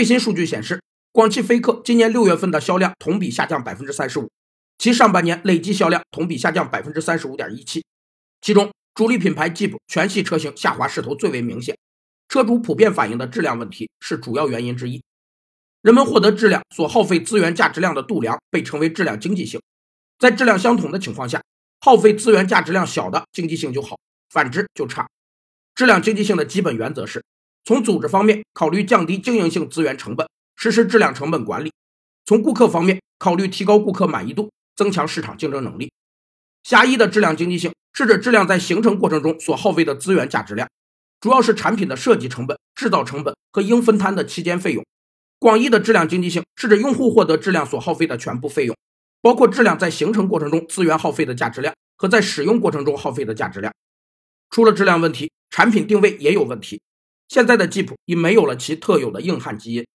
最新数据显示，广汽菲克今年六月份的销量同比下降百分之三十五，其上半年累计销量同比下降百分之三十五点一七。其中，主力品牌 Jeep 全系车型下滑势头最为明显，车主普遍反映的质量问题是主要原因之一。人们获得质量所耗费资源价值量的度量被称为质量经济性，在质量相同的情况下，耗费资源价值量小的经济性就好，反之就差。质量经济性的基本原则是：从组织方面考虑降低经营性资源成本，实施质量成本管理；从顾客方面考虑提高顾客满意度，增强市场竞争能力。狭义的质量经济性是指质量在形成过程中所耗费的资源价值量，主要是产品的设计成本、制造成本和应分摊的期间费用。广义的质量经济性是指用户获得质量所耗费的全部费用，包括质量在形成过程中资源耗费的价值量和在使用过程中耗费的价值量。出了质量问题，产品定位也有问题。现在的吉普已没有了其特有的硬汉基因，